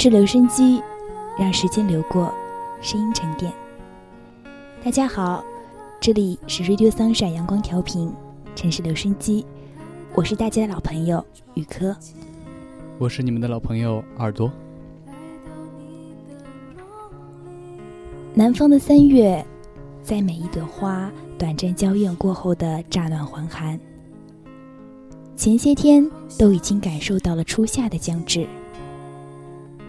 城市留声机，让时间流过，声音沉淀。大家好，这里是 Radio Sunshine 阳光调频，城市留声机，我是大家的老朋友雨科，我是你们的老朋友耳朵。南方的三月，在每一朵花短暂娇艳过后的乍暖还寒，前些天都已经感受到了初夏的将至。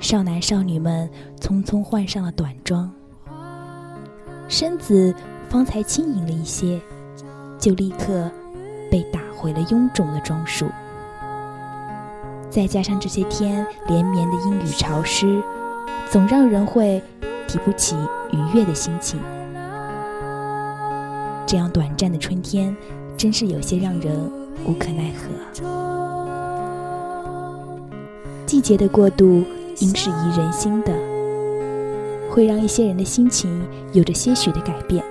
少男少女们匆匆换上了短装，身子方才轻盈了一些，就立刻被打回了臃肿的装束。再加上这些天连绵的阴雨潮湿，总让人会提不起愉悦的心情。这样短暂的春天，真是有些让人无可奈何。季节的过渡。应是宜人心的，会让一些人的心情有着些许的改变。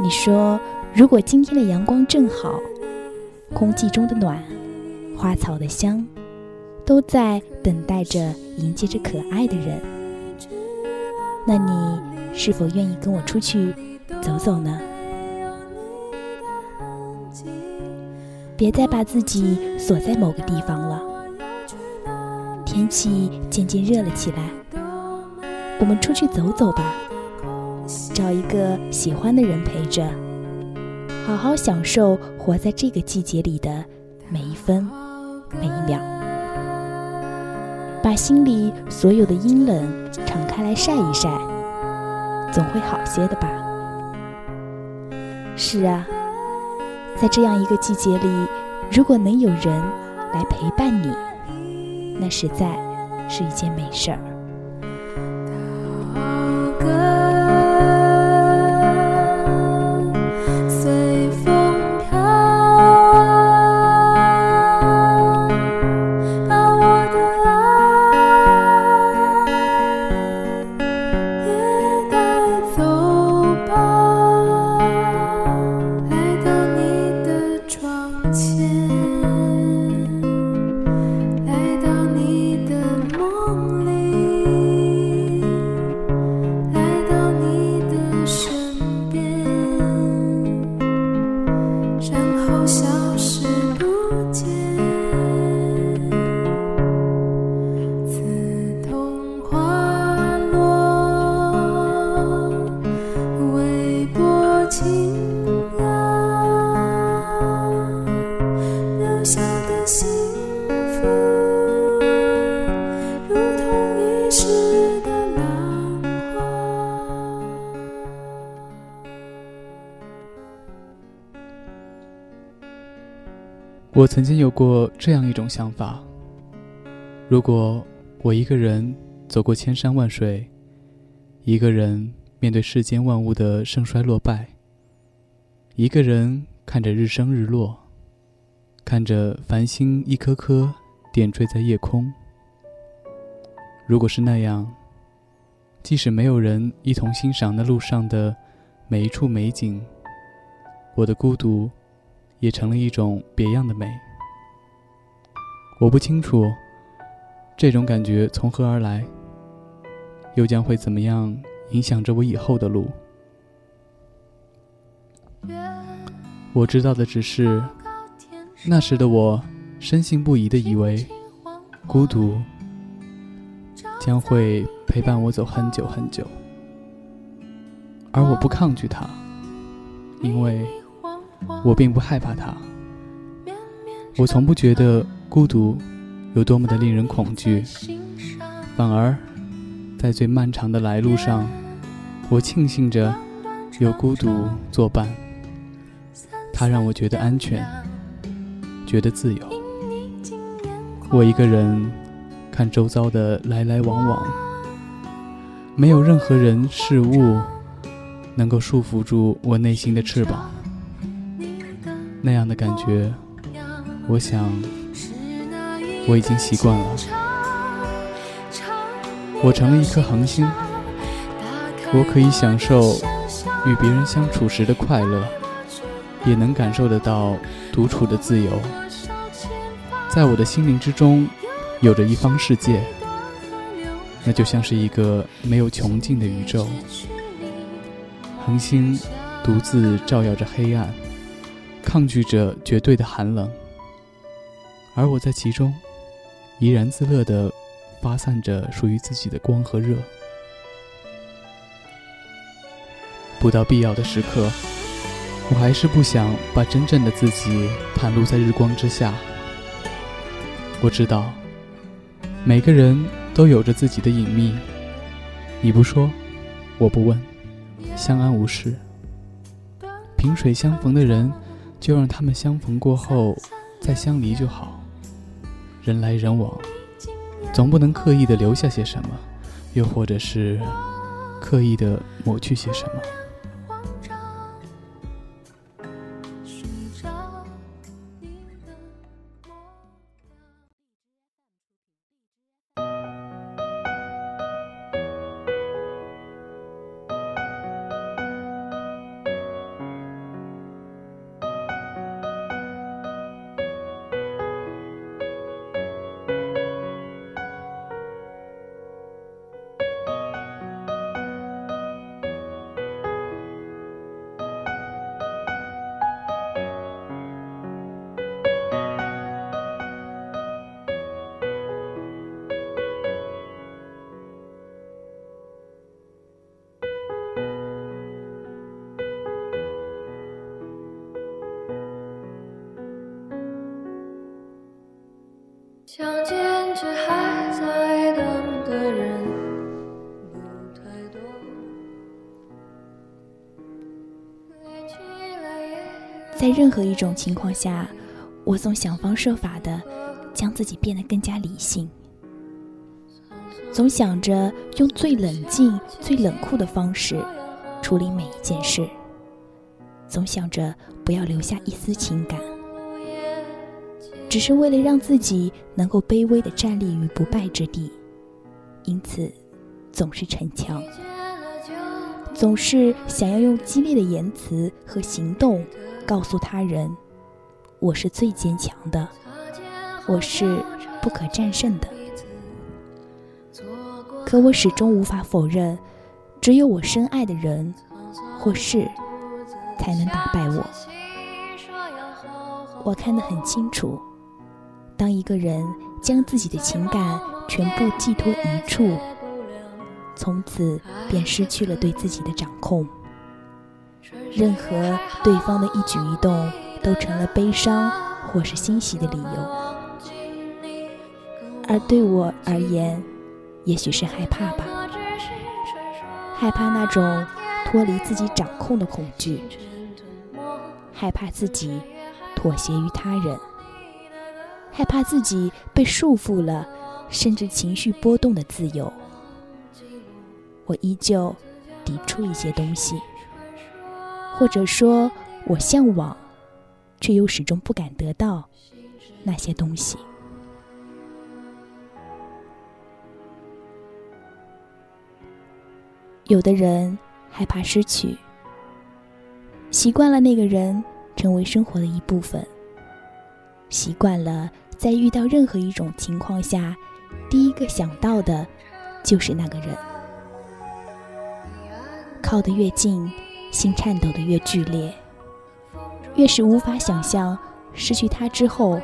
你说，如果今天的阳光正好，空气中的暖，花草的香，都在等待着迎接着可爱的人，那你是否愿意跟我出去走走呢？别再把自己锁在某个地方了。天气渐渐热了起来，我们出去走走吧，找一个喜欢的人陪着，好好享受活在这个季节里的每一分每一秒，把心里所有的阴冷敞开来晒一晒，总会好些的吧。是啊，在这样一个季节里，如果能有人来陪伴你。那实在是一件美事儿。我曾经有过这样一种想法：如果我一个人走过千山万水，一个人面对世间万物的盛衰落败，一个人看着日升日落，看着繁星一颗颗点缀在夜空。如果是那样，即使没有人一同欣赏那路上的每一处美景，我的孤独也成了一种别样的美。我不清楚这种感觉从何而来，又将会怎么样影响着我以后的路。我知道的只是，那时的我深信不疑的以为，孤独。将会陪伴我走很久很久，而我不抗拒它，因为我并不害怕它。我从不觉得孤独有多么的令人恐惧，反而在最漫长的来路上，我庆幸着有孤独作伴。它让我觉得安全，觉得自由。我一个人。看周遭的来来往往，没有任何人事物能够束缚住我内心的翅膀。那样的感觉，我想我已经习惯了。我成了一颗恒星，我可以享受与别人相处时的快乐，也能感受得到独处的自由。在我的心灵之中。有着一方世界，那就像是一个没有穷尽的宇宙。恒星独自照耀着黑暗，抗拒着绝对的寒冷，而我在其中怡然自乐地发散着属于自己的光和热。不到必要的时刻，我还是不想把真正的自己袒露在日光之下。我知道。每个人都有着自己的隐秘，你不说，我不问，相安无事。萍水相逢的人，就让他们相逢过后再相离就好。人来人往，总不能刻意的留下些什么，又或者是刻意的抹去些什么。在任何一种情况下，我总想方设法的将自己变得更加理性，总想着用最冷静、最冷酷的方式处理每一件事，总想着不要留下一丝情感，只是为了让自己能够卑微的站立于不败之地，因此总是逞强，总是想要用激烈的言辞和行动。告诉他人，我是最坚强的，我是不可战胜的。可我始终无法否认，只有我深爱的人或事才能打败我。我看得很清楚，当一个人将自己的情感全部寄托一处，从此便失去了对自己的掌控。任何对方的一举一动都成了悲伤或是欣喜的理由，而对我而言，也许是害怕吧，害怕那种脱离自己掌控的恐惧，害怕自己妥协于他人，害怕自己被束缚了，甚至情绪波动的自由。我依旧抵触一些东西，或者说，我向往，却又始终不敢得到那些东西。有的人害怕失去，习惯了那个人成为生活的一部分，习惯了在遇到任何一种情况下，第一个想到的就是那个人。靠得越近，心颤抖的越剧烈，越是无法想象失去他之后，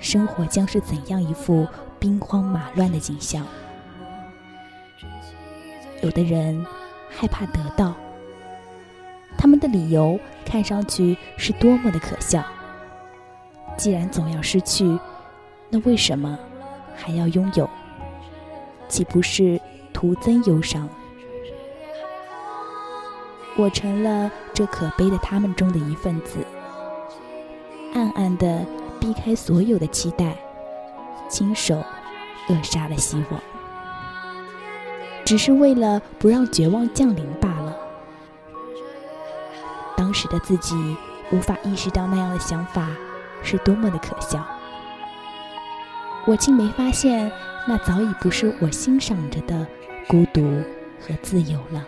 生活将是怎样一副兵荒马乱的景象。有的人害怕得到，他们的理由看上去是多么的可笑。既然总要失去，那为什么还要拥有？岂不是徒增忧伤？我成了这可悲的他们中的一份子，暗暗的避开所有的期待，亲手扼杀了希望，只是为了不让绝望降临罢了。当时的自己无法意识到那样的想法是多么的可笑，我竟没发现那早已不是我欣赏着的孤独和自由了。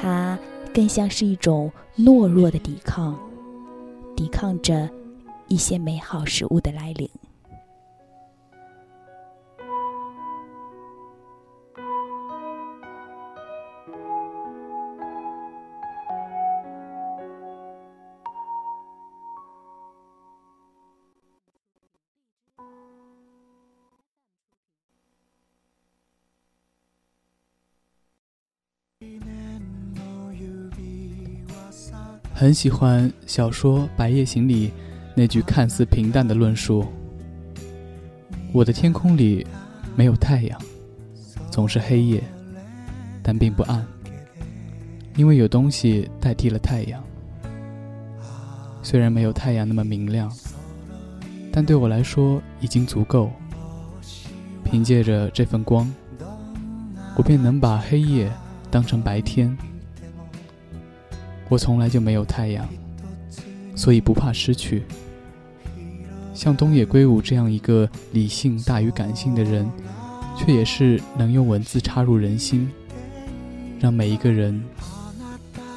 它更像是一种懦弱的抵抗，抵抗着一些美好事物的来临。很喜欢小说《白夜行》里那句看似平淡的论述：“我的天空里没有太阳，总是黑夜，但并不暗，因为有东西代替了太阳。虽然没有太阳那么明亮，但对我来说已经足够。凭借着这份光，我便能把黑夜当成白天。”我从来就没有太阳，所以不怕失去。像东野圭吾这样一个理性大于感性的人，却也是能用文字插入人心，让每一个人、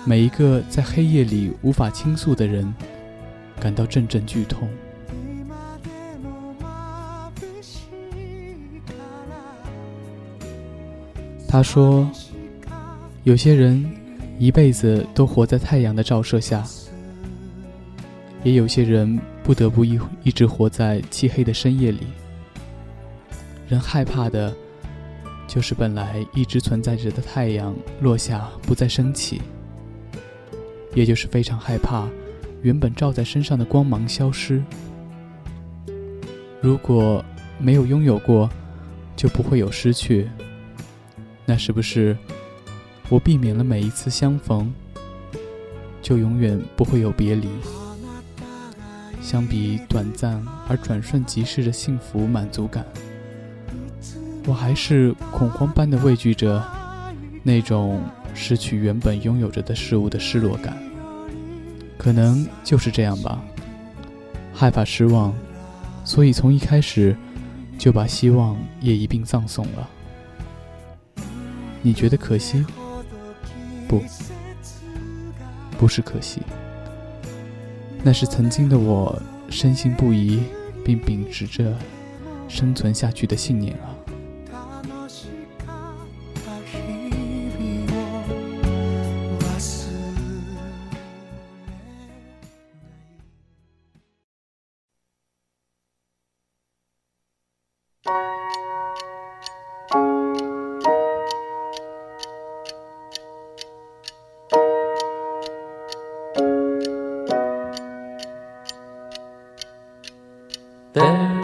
每一个在黑夜里无法倾诉的人，感到阵阵剧痛。他说：“有些人。”一辈子都活在太阳的照射下，也有些人不得不一一直活在漆黑的深夜里。人害怕的，就是本来一直存在着的太阳落下不再升起，也就是非常害怕原本照在身上的光芒消失。如果没有拥有过，就不会有失去，那是不是？我避免了每一次相逢，就永远不会有别离。相比短暂而转瞬即逝的幸福满足感，我还是恐慌般的畏惧着那种失去原本拥有着的事物的失落感。可能就是这样吧，害怕失望，所以从一开始就把希望也一并葬送了。你觉得可惜？不，不是可惜，那是曾经的我深信不疑，并秉持着生存下去的信念啊。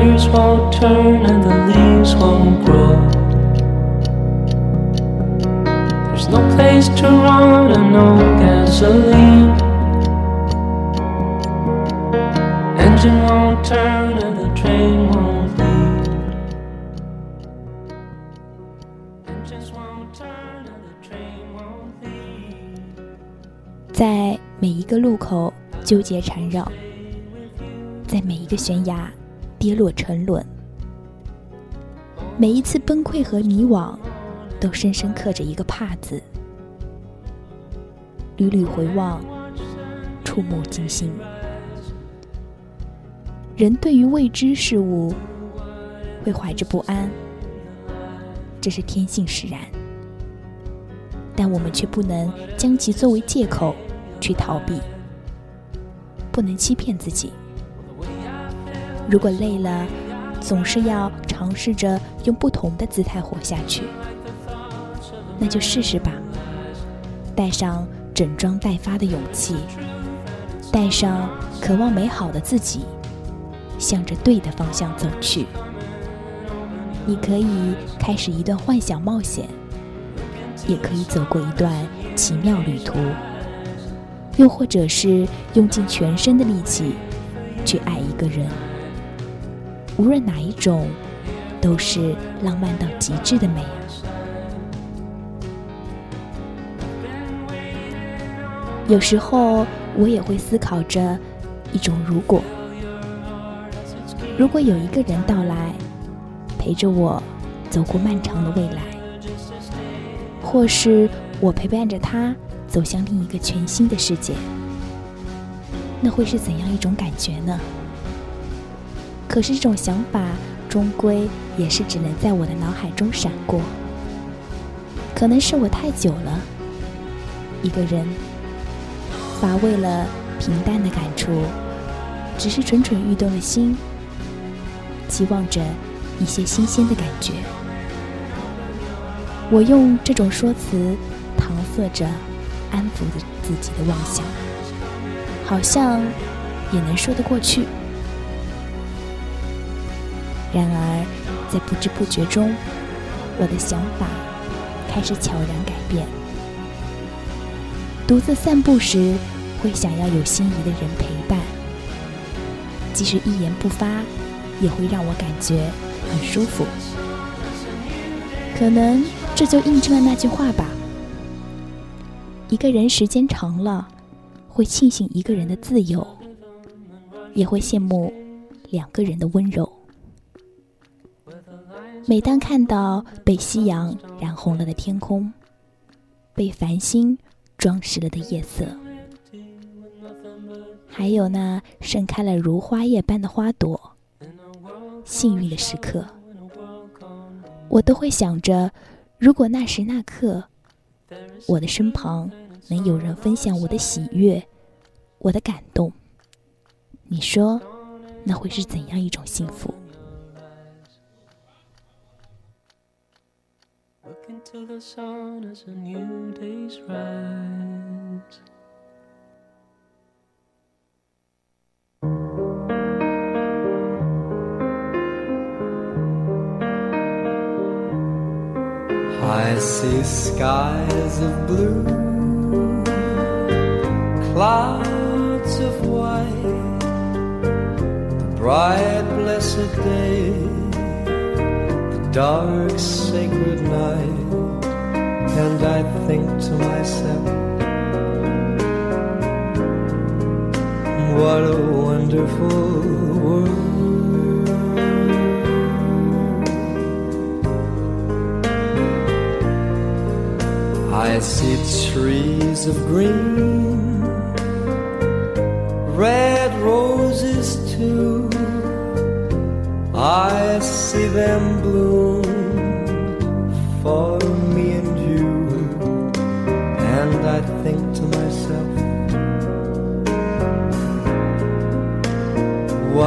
Gears won't turn and the leaves won't grow. There's no place to run and no gasoline. Engine won't turn and the train won't leave. Engines won't turn and the train won't leave. 在每一个路口纠结缠绕，在每一个悬崖跌落沉沦，每一次崩溃和迷惘，都深深刻着一个“怕”字。屡屡回望，触目惊心。人对于未知事物会怀着不安，这是天性使然。但我们却不能将其作为借口去逃避，不能欺骗自己。如果累了，总是要尝试着用不同的姿态活下去，那就试试吧。带上整装待发的勇气，带上渴望美好的自己，向着对的方向走去。你可以开始一段幻想冒险。也可以走过一段奇妙旅途，又或者是用尽全身的力气去爱一个人。无论哪一种，都是浪漫到极致的美啊！有时候我也会思考着一种如果：如果有一个人到来，陪着我走过漫长的未来。或是我陪伴着他走向另一个全新的世界，那会是怎样一种感觉呢？可是这种想法终归也是只能在我的脑海中闪过。可能是我太久了，一个人乏味了，平淡的感触，只是蠢蠢欲动的心，期望着一些新鲜的感觉。我用这种说辞搪塞着，安抚着自己的妄想，好像也能说得过去。然而，在不知不觉中，我的想法开始悄然改变。独自散步时，会想要有心仪的人陪伴，即使一言不发，也会让我感觉很舒服。可能。这就印证了那句话吧：一个人时间长了，会庆幸一个人的自由，也会羡慕两个人的温柔。每当看到被夕阳染红了的天空，被繁星装饰了的夜色，还有那盛开了如花叶般的花朵，幸运的时刻，我都会想着。如果那时那刻，我的身旁能有人分享我的喜悦，我的感动，你说，那会是怎样一种幸福？I see skies of blue, clouds of white, the bright blessed day, the dark sacred night, and I think to myself, what a wonderful world. I see trees of green, red roses too. I see them bloom for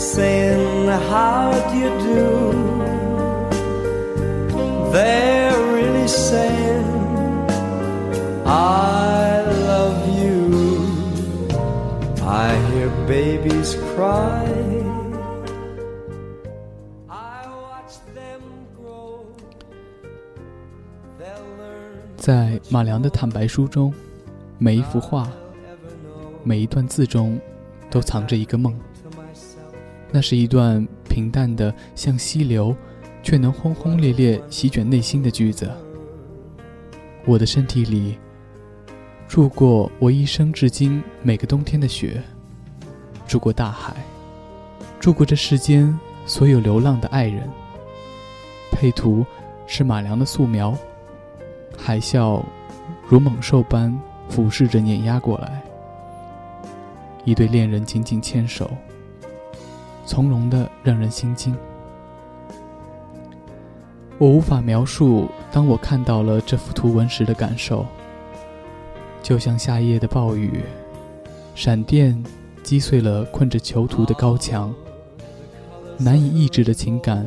saying, How do you do? They're really saying, I love you. I hear babies cry. I watch them grow. 在马良的坦白书中，每一幅画、每一段字中，都藏着一个梦。那是一段平淡的像溪流，却能轰轰烈烈席卷内心的句子。我的身体里住过我一生至今每个冬天的雪，住过大海，住过这世间所有流浪的爱人。配图是马良的素描，海啸如猛兽般俯视着碾压过来，一对恋人紧紧牵手，从容的让人心惊。我无法描述当我看到了这幅图文时的感受，就像夏夜的暴雨，闪电击碎了困着囚徒的高墙，难以抑制的情感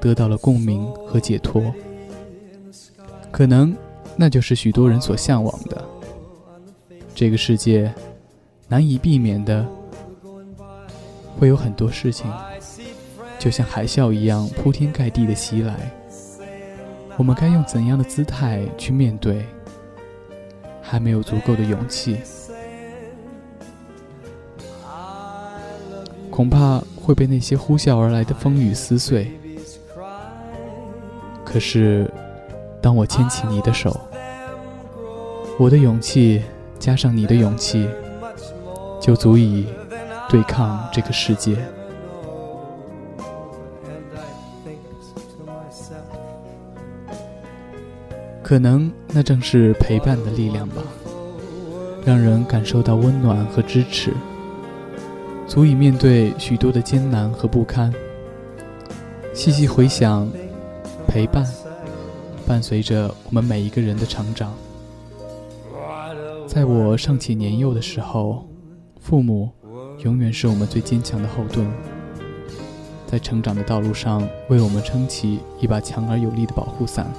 得到了共鸣和解脱。可能那就是许多人所向往的。这个世界难以避免的会有很多事情，就像海啸一样铺天盖地的袭来。我们该用怎样的姿态去面对？还没有足够的勇气，恐怕会被那些呼啸而来的风雨撕碎。可是，当我牵起你的手，我的勇气加上你的勇气，就足以对抗这个世界。可能那正是陪伴的力量吧，让人感受到温暖和支持，足以面对许多的艰难和不堪。细细回想，陪伴伴随着我们每一个人的成长。在我尚且年幼的时候，父母永远是我们最坚强的后盾，在成长的道路上为我们撑起一把强而有力的保护伞。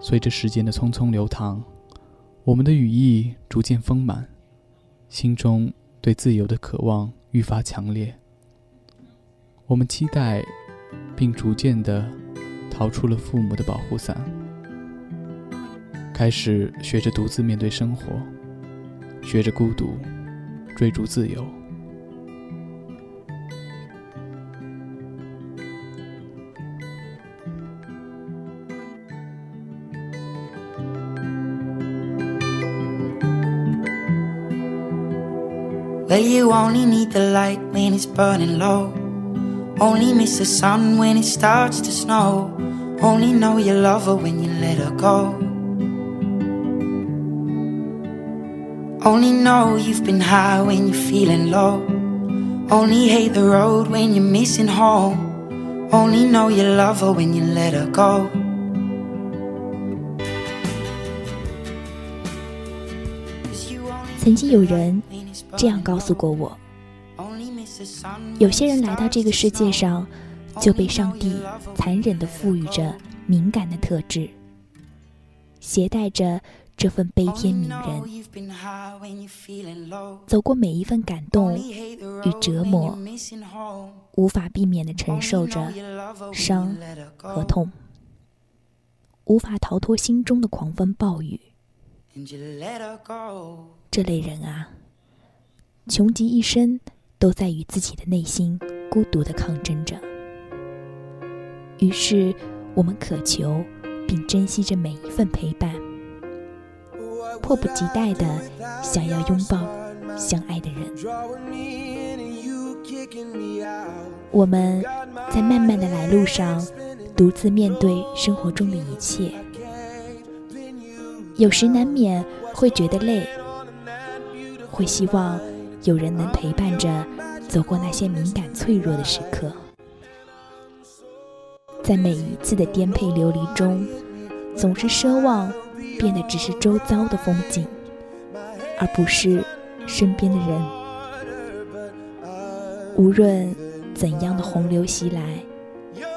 随着时间的匆匆流淌，我们的羽翼逐渐丰满，心中对自由的渴望愈发强烈。我们期待，并逐渐地逃出了父母的保护伞，开始学着独自面对生活，学着孤独，追逐自由。 Well, you only need the light when it's burning low. Only miss the sun when it starts to snow. Only know you love her when you let her go. Only know you've been high when you're feeling low. Only hate the road when you're missing home. Only know you love her when you let her go. 曾经有人这样告诉过我：有些人来到这个世界上，就被上帝残忍地赋予着敏感的特质，携带着这份悲天悯人，走过每一份感动与折磨，无法避免地承受着伤和痛，无法逃脱心中的狂风暴雨。这类人啊，穷极一生都在与自己的内心孤独的抗争着。于是，我们渴求并珍惜着每一份陪伴，迫不及待的想要拥抱相爱的人。我们在漫漫的来路上，独自面对生活中的一切，有时难免会觉得累，会希望有人能陪伴着走过那些敏感脆弱的时刻。在每一次的颠沛流离中，总是奢望变得只是周遭的风景，而不是身边的人。无论怎样的洪流袭来，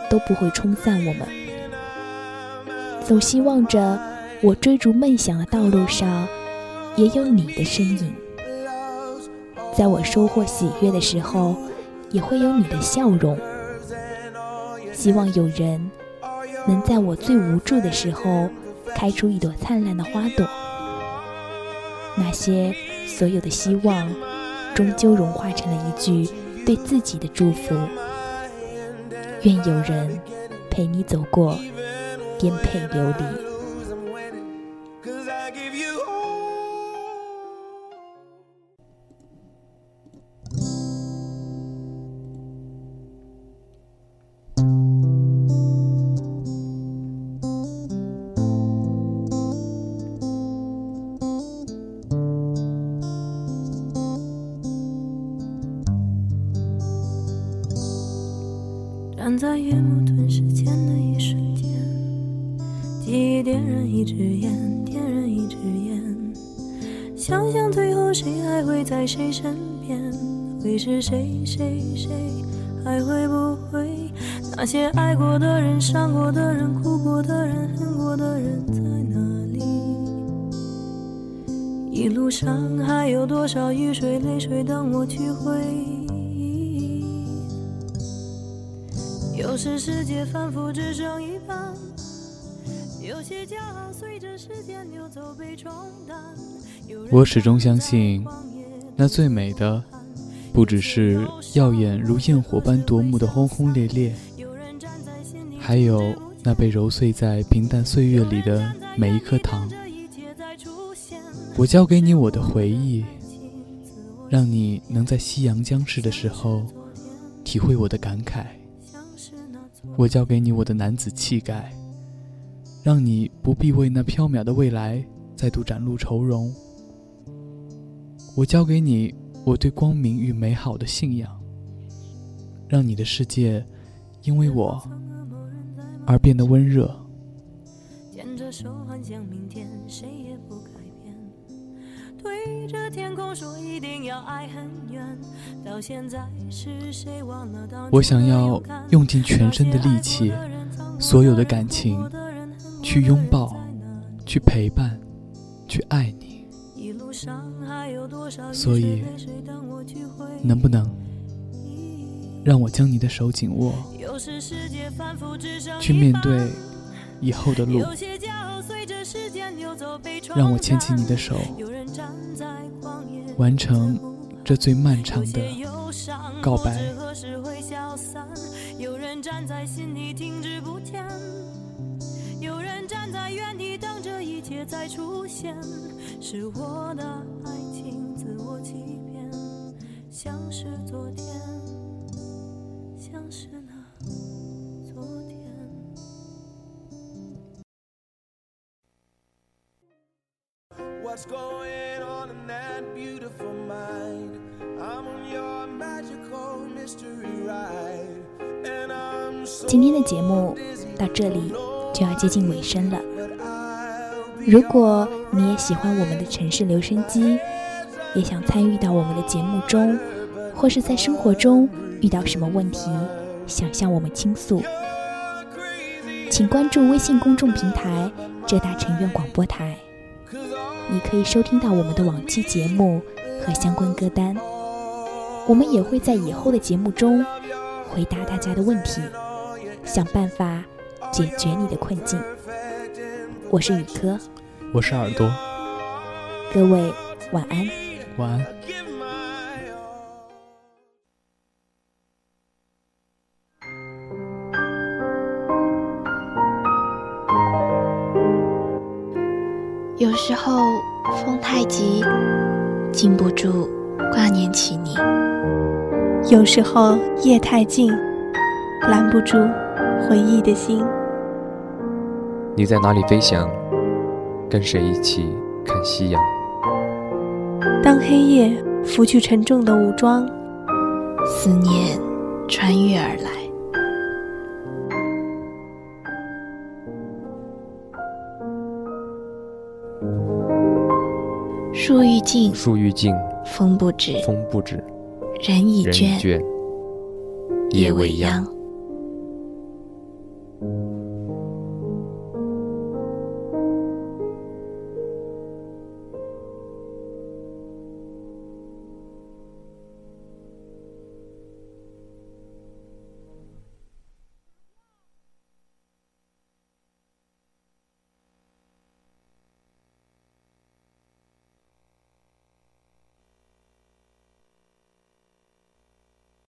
都不会冲散我们。总希望着我追逐梦想的道路上，也有你的身影。在我收获喜悦的时候，也会有你的笑容。希望有人能在我最无助的时候，开出一朵灿烂的花朵。那些所有的希望，终究融化成了一句对自己的祝福。愿有人陪你走过颠沛流离。是谁谁谁，还会不会那些爱过的人、伤过的人、哭过的人、恨过的人在哪里？一路上还有多少雨水、泪水等我去回忆？有时世界反复只剩一半，有些骄傲随着时间流走被冲淡。我始终相信，那最美的，不只是耀眼如焰火般夺目的轰轰烈烈，还有那被揉碎在平淡岁月里的每一颗糖。我交给你我的回忆，让你能在夕阳将逝的时候，体会我的感慨。我交给你我的男子气概，让你不必为那缥缈的未来再度展露愁容。我交给你我对光明与美好的信仰，让你的世界因为我而变得温热。牵着手幻想明天，谁也不改变。对着天空说一定要爱很远，到现在是谁忘了当我想要用尽全身的力气，所有的感情，去拥抱，去陪伴，去爱你。所以能不能让我将你的手紧握，去面对以后的路？让我牵起你的手，完成这最漫长的告白。有人站在心里停止不前，有人站在原地等着一切再出现。是我的爱情自我欺骗，像是昨天，像是那昨天。What's going on in that beautiful mind? I'm on your magical mystery ride. And I'm so 今天的节目到这里就要接近尾声了。如果你也喜欢我们的城市留声机，也想参与到我们的节目中，或是在生活中遇到什么问题，想向我们倾诉，请关注微信公众平台“浙大成院广播台”，你可以收听到我们的往期节目和相关歌单。我们也会在以后的节目中回答大家的问题，想办法解决你的困境。我是宇科，我是耳朵，各位晚安。晚安。有时候风太急，禁不住挂念起你。有时候夜太静，拦不住回忆的心。你在哪里飞翔？跟谁一起看夕阳？当黑夜拂去沉重的武装，思念穿越而来。树欲静，树欲静，风不止，风不止，人已倦，夜未央。